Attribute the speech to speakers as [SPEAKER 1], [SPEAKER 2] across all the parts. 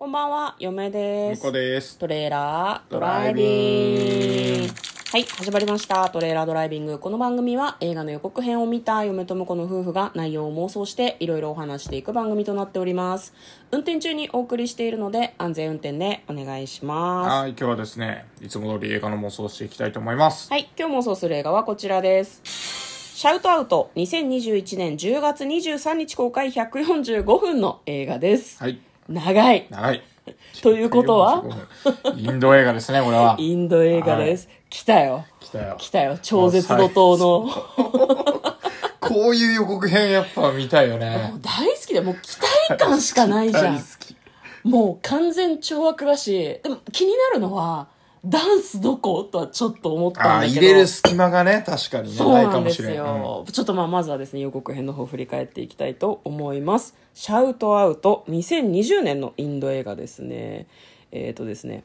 [SPEAKER 1] こんばんは、嫁です。
[SPEAKER 2] です。
[SPEAKER 1] トレーラードライビング。はい、始まりました。トレーラードライビング。この番組は映画の予告編を見た嫁と婿の夫婦が内容を妄想していろいろお話していく番組となっております。運転中にお送りしているので安全運転でお願いします。
[SPEAKER 2] はい、今日はですね、いつも通り映画の妄想をしていきたいと思います。
[SPEAKER 1] はい、今日妄想する映画はこちらです。シャウトアウト2021年10月23日公開145分の映画です。
[SPEAKER 2] はい、
[SPEAKER 1] 長い。
[SPEAKER 2] 長い。
[SPEAKER 1] ということは
[SPEAKER 2] ？45分 インド映画ですね、これは。
[SPEAKER 1] インド映画です。来たよ。
[SPEAKER 2] 来たよ。
[SPEAKER 1] 来たよ。超絶怒涛の。
[SPEAKER 2] こういう予告編やっぱ見たいよね。
[SPEAKER 1] 大好きで、もう期待感しかないじゃん
[SPEAKER 2] 大好。き。
[SPEAKER 1] もう完全懲悪だし、でも気になるのは、ダンスどことはちょっと思ったんだけど。
[SPEAKER 2] 入れる隙間がね、確かにね、
[SPEAKER 1] そう
[SPEAKER 2] な
[SPEAKER 1] んです
[SPEAKER 2] かもしれん。うん
[SPEAKER 1] よ。ちょっとまあまずはですね、予告編の方を振り返っていきたいと思います。シャウトアウト2020年のインド映画ですね。えっ、とですね。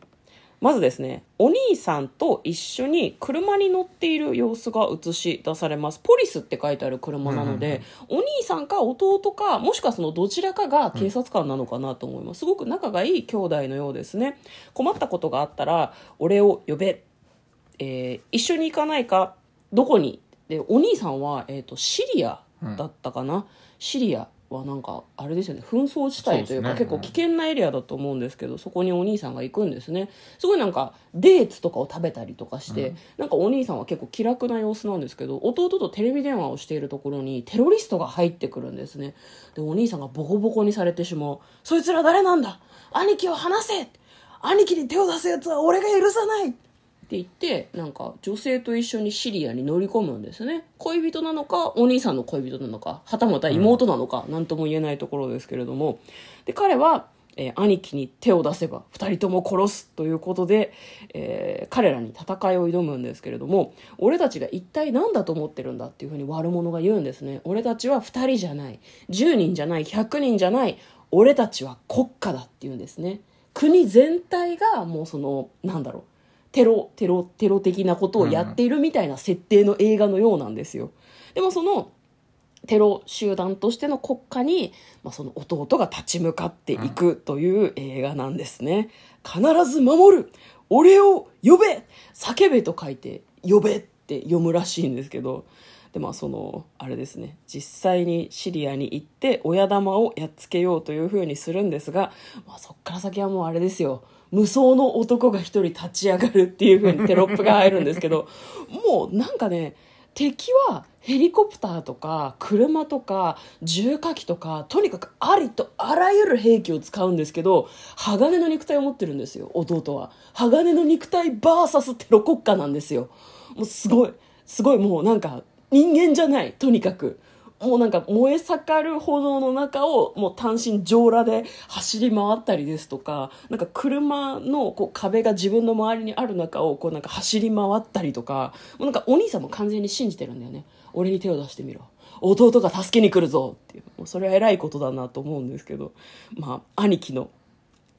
[SPEAKER 1] まずですね、お兄さんと一緒に車に乗っている様子が映し出されます。ポリスって書いてある車なので、お兄さんか弟か、もしくはそのどちらかが警察官なのかなと思います。すごく仲がいい兄弟のようですね。困ったことがあったら、俺を呼べえー一緒に行かないか？どこに？でお兄さんは、えー、とシリアだったかな、シリアはなんかあれですよね。紛争地帯というか結構危険なエリアだと思うんですけどそこにお兄さんが行くんですね。すごいなんかデーツとかを食べたりとかして、なんかお兄さんは結構気楽な様子なんですけど弟とテレビ電話をしているところにテロリストが入ってくるんですね。でお兄さんがボコボコにされてしまう。そいつら誰なんだ？兄貴を離せ！兄貴に手を出すやつは俺が許さないって言ってなんか女性と一緒にシリアに乗り込むんですね。恋人なのかお兄さんの恋人なのかはたまた妹なのか何とも言えないところですけれども。で彼は、えー兄貴に手を出せば2人とも殺すということで、えー彼らに戦いを挑むんですけれども俺たちが一体何だと思ってるんだっていうふうに悪者が言うんですね。俺たちは2人じゃない10人じゃない100人じゃない俺たちは国家だって言うんですね。国全体がもうそのなんだろうテロ、テロ、テロ的なことをやっているみたいな設定の映画のようなんですよ。でもその、テロ集団としての国家に、まあ、その弟が立ち向かっていくという映画なんですね。必ず守る俺を呼べ叫べと書いて、呼べって読むらしいんですけど、でまあそのあれですね実際にシリアに行って親玉をやっつけようというふうにするんですが、まあ、そっから先はもうあれですよ無双の男が一人立ち上がるっていうふうにテロップが入るんですけど もうなんかね敵はヘリコプターとか車とか重火器とかとにかくありとあらゆる兵器を使うんですけど鋼の肉体を持ってるんですよ弟は。鋼の肉体 VS テロ国家なんですよ。もうすごいすごいもうなんか人間じゃないとにかく。もうなんか燃え盛る炎の中をもう単身上裸で走り回ったりですとかなんか車のこう壁が自分の周りにある中をこうなんか走り回ったりとかもうなんかお兄さんも完全に信じてるんだよね。俺に手を出してみろ。弟が助けに来るぞっていう。もうそれは偉いことだなと思うんですけど。まあ兄貴の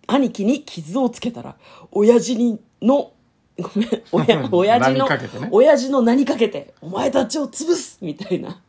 [SPEAKER 1] 兄貴に傷をつけたら親父にのごめん親親父の
[SPEAKER 2] ね。
[SPEAKER 1] 親父の名にかけてお前たちを潰すみたいな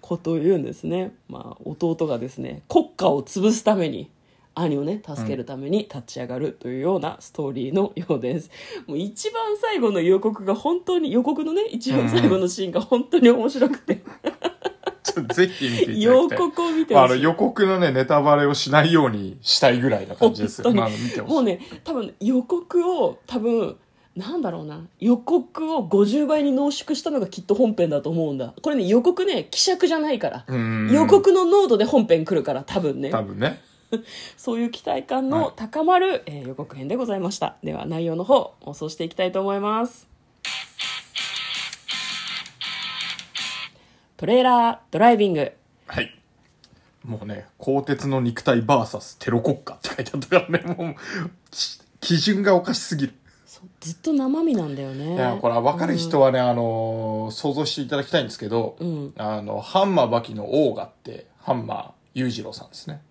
[SPEAKER 1] ことを言うんですね、まあ、弟がですね国家を潰すために兄をね助けるために立ち上がるというようなストーリーのようです、もう一番最後の予告が本当に予告のね一番最後のシーンが本当に面白くて、
[SPEAKER 2] ちょっとぜひ見ていただきたい。
[SPEAKER 1] 予告を見てほしい
[SPEAKER 2] あの予告のね、ネタバレをしないようにしたいぐらいな感じですよ。まあ、あの見てほしい。
[SPEAKER 1] もうね多分予告を多分なんだろうな。予告を50倍に濃縮したのがきっと本編だと思うんだ。これね予告ね希釈じゃないから。
[SPEAKER 2] うん。
[SPEAKER 1] 予告の濃度で本編来るから多分ね。
[SPEAKER 2] 多分ね。
[SPEAKER 1] そういう期待感の高まる、えー予告編でございました。では内容の方妄想していきたいと思います。トレーラードライビング。
[SPEAKER 2] はい。もうね、鋼鉄の肉体 VS テロ国家って書いてあったからね、もう、き基準がおかしすぎる。
[SPEAKER 1] ずっと生身なんだよね
[SPEAKER 2] いや、これ分かる人はね、あのー想像していただきたいんですけど、
[SPEAKER 1] ん
[SPEAKER 2] あの、ハンマーバキのオーガって、ハンマー裕次郎さんですね。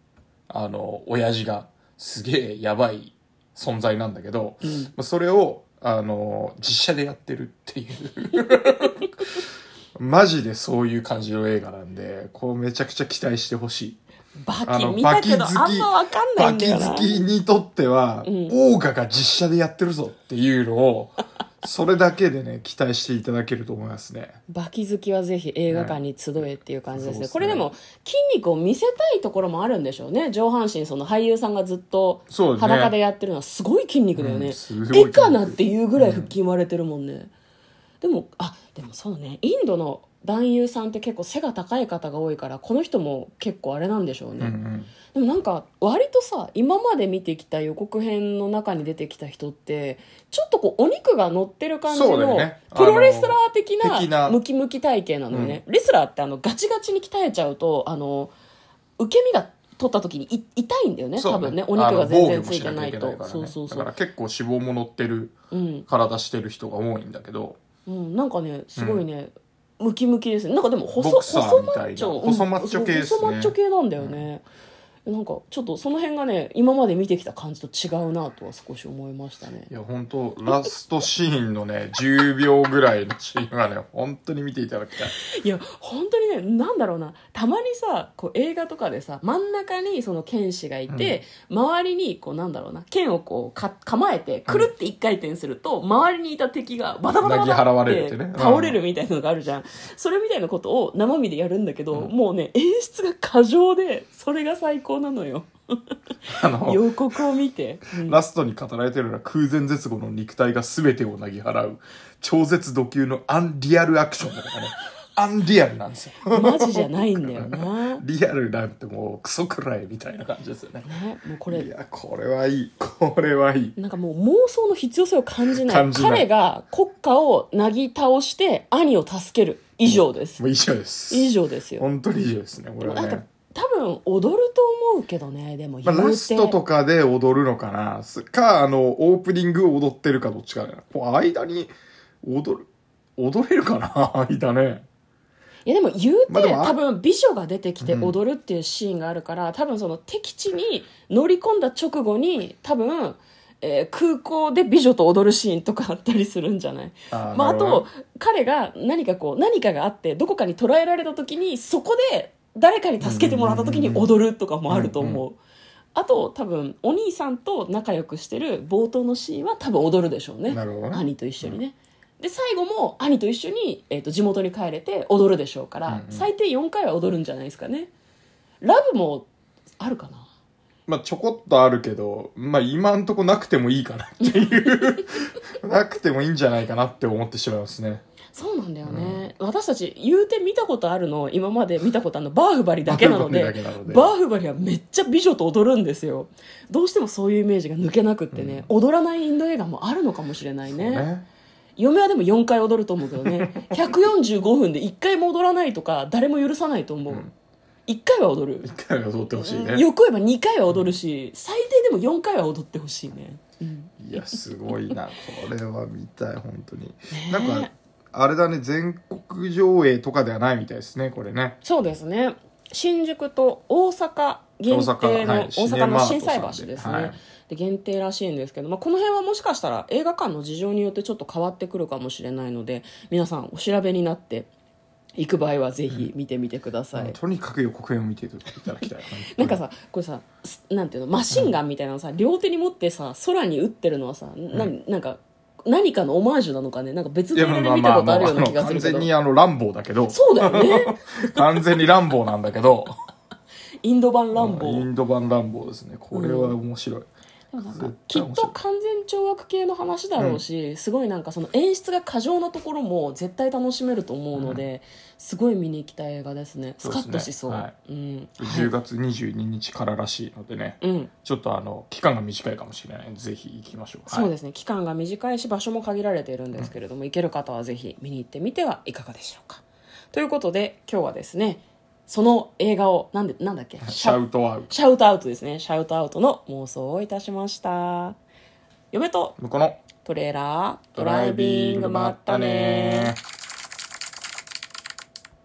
[SPEAKER 2] あの、親父がすげえやばい存在なんだけど、まあそれを、あの、実写でやってるっていう。マジでそういう感じの映画なんで、こうめちゃくちゃ期待してほしい。
[SPEAKER 1] バキ見たけどあんまわかんない
[SPEAKER 2] バキ
[SPEAKER 1] んだよな
[SPEAKER 2] 好きにとっては、
[SPEAKER 1] うん。
[SPEAKER 2] オーガが実写でやってるぞっていうのを、それだけでね、期待していただけると思いますね。
[SPEAKER 1] バキ好きはぜひ映画館に集えっていう感じですね,、
[SPEAKER 2] そうですね
[SPEAKER 1] これでも筋肉を見せたいところもあるんでしょうね。上半身その俳優さんがずっと裸でやってるのはすごい筋肉だよね、
[SPEAKER 2] うん。
[SPEAKER 1] かなっていうぐらい腹筋割れてるもんね、でもあでもそうね。インドの男優さんって結構背が高い方が多いからこの人も結構あれなんでしょうね、
[SPEAKER 2] うんうん。
[SPEAKER 1] でもなんか割とさ今まで見てきた予告編の中に出てきた人ってちょっとこうお肉が乗ってる感じの
[SPEAKER 2] ね。
[SPEAKER 1] プロレスラー的
[SPEAKER 2] な
[SPEAKER 1] な。ムキムキ体型なのよね、レスラーってあのガチガチに鍛えちゃうとあの受け身が取った時にい痛いんだよね
[SPEAKER 2] そう
[SPEAKER 1] 多分ね。お肉が全然ついてないと。そうそうそう。
[SPEAKER 2] だから結構脂肪も乗ってる
[SPEAKER 1] うん、
[SPEAKER 2] 体してる人が多いんだけど、
[SPEAKER 1] うん、なんかねすごいね、ムキムキですね。なんかでも細
[SPEAKER 2] ボクサー
[SPEAKER 1] 細
[SPEAKER 2] みたいな。
[SPEAKER 1] マッチョ
[SPEAKER 2] 細マッチョ系ですね。
[SPEAKER 1] 細マッチョ系なんだよね、なんかちょっとその辺がね今まで見てきた感じと違うなとは少し思いましたね。
[SPEAKER 2] いや本当ラストシーンのね10秒ぐらいのシーンがね本当に見ていただきたい。
[SPEAKER 1] いや本当にねなんだろうな。たまにさこう映画とかでさ真ん中にその剣士がいて、周りにこうなんだろうな剣をこうか構えてくるって一回転すると、周りにいた敵がバタバタバタって倒れるみたいなのがあるじゃん、それみたいなことを生身でやるんだけど、もうね演出が過剰でそれが最高なのよ。
[SPEAKER 2] あの
[SPEAKER 1] 予告を見て、うん。
[SPEAKER 2] ラストに語られてるのは空前絶後の肉体が全てをなぎ払う超絶度級のアンリアルアクションだからねアンリアルなんですよ。
[SPEAKER 1] マジじゃないんだよな。
[SPEAKER 2] リアルなんてもうクソくらいみたいな感じですよね。
[SPEAKER 1] ねもうこれ。
[SPEAKER 2] いやこれはいい。これはいい。
[SPEAKER 1] なんかもう妄想の必要性を感じない。
[SPEAKER 2] 感じない。
[SPEAKER 1] 彼が国家をなぎ倒して兄を助ける。以上です。
[SPEAKER 2] もう以上です。
[SPEAKER 1] 以上ですよ。
[SPEAKER 2] 本当に以上ですねこれは
[SPEAKER 1] なんか
[SPEAKER 2] ね
[SPEAKER 1] 多分踊ると思うけどねでも
[SPEAKER 2] まあ、ラストとかで踊るのかな。すか、あの、オープニングを踊ってるかどっちかだ間に踊る、踊れるかな間ね。
[SPEAKER 1] いやでも言うて、
[SPEAKER 2] まあ
[SPEAKER 1] 多分美女が出てきて
[SPEAKER 2] うん。
[SPEAKER 1] 踊るっていうシーンがあるから、多分その敵地に乗り込んだ直後に多分、えー空港で美女と踊るシーンとかあったりするんじゃない？
[SPEAKER 2] あー
[SPEAKER 1] まあ、あと彼が何かこう何かがあってどこかに捕らえられた時にそこで誰かに助けてもらった時に踊るとかもあると思う。
[SPEAKER 2] うん
[SPEAKER 1] あと多分お兄さんと仲良くしてる冒頭のシーンは多分踊るでしょうね。兄と一緒にね、で最後も兄と一緒に、えー、と地元に帰れて踊るでしょうから、
[SPEAKER 2] うんうん。
[SPEAKER 1] 最低4回は踊るんじゃないですかね。ラブもあるかな。
[SPEAKER 2] まあ、ちょこっとあるけど、まあ、今んとこなくてもいいかなっていう、なくてもいいんじゃないかなって思ってしまいますね。
[SPEAKER 1] そうなんだよね、私たち言うて見たことあるの今まで見たことあるのバーフバリだけなので。
[SPEAKER 2] バーフバリ
[SPEAKER 1] はめっちゃ美女と踊るんですよ。どうしてもそういうイメージが抜けなくってね、踊らないインド映画もあるのかもしれないね。嫁はでも4回踊ると思うけどね。145分で1回も踊らないとか誰も許さないと思う、
[SPEAKER 2] ん。
[SPEAKER 1] 1回は踊る。
[SPEAKER 2] 一回は踊ってほしいね。
[SPEAKER 1] よく言えば2回は踊るし、最低でも4回は踊ってほしいね、うん。
[SPEAKER 2] いや、すごいな。これは見たい、本当に。
[SPEAKER 1] え
[SPEAKER 2] なんか、あれだね、全国上映とかではないみたいですね、これね。
[SPEAKER 1] そうですね。新宿と大阪限定の
[SPEAKER 2] 大阪はい。
[SPEAKER 1] 大阪の心斎橋ですね、
[SPEAKER 2] はい。
[SPEAKER 1] で限定らしいんですけど、まあ、この辺はもしかしたら映画館の事情によってちょっと変わってくるかもしれないので皆さんお調べになって行く場合はぜひ見てみてください、
[SPEAKER 2] とにかく予告編を見ていただきたい。
[SPEAKER 1] なんかさこれさすなんていうの？マシンガンみたいなのさ、両手に持ってさ空に撃ってるのはさ、ななんか何かのオマージュなのかね？なんか別の映画
[SPEAKER 2] まあまあまあ、
[SPEAKER 1] で見たことあるような気がするけど、
[SPEAKER 2] 全にあの、ランボーだけど、
[SPEAKER 1] そうだよね。
[SPEAKER 2] 完全にランボーなんだけど、
[SPEAKER 1] インド版ランボー
[SPEAKER 2] インド版ランボーですね。これは面白い。
[SPEAKER 1] きっと完全懲悪系の話だろうし、すごいなんかその演出が過剰なところも絶対楽しめると思うので、すごい見に行きたい映画ですね。スカッとしそう。
[SPEAKER 2] は
[SPEAKER 1] うん。
[SPEAKER 2] 10月22日かららしいのでね、
[SPEAKER 1] うん、
[SPEAKER 2] ちょっとあの、期間が短いかもしれないぜひ行きましょう。
[SPEAKER 1] そうですすね。期間が短いし場所も限られているんですけれども、行ける方はぜひ見に行ってみてはいかがでしょうか。ということで今日はですねその映画をなんでなんだっけ？
[SPEAKER 2] シャウトアウト。
[SPEAKER 1] シャウトアウトですね。シャウトアウトの妄想をいたしました。嫁と
[SPEAKER 2] この。
[SPEAKER 1] トレーラード
[SPEAKER 2] ドライビングまったね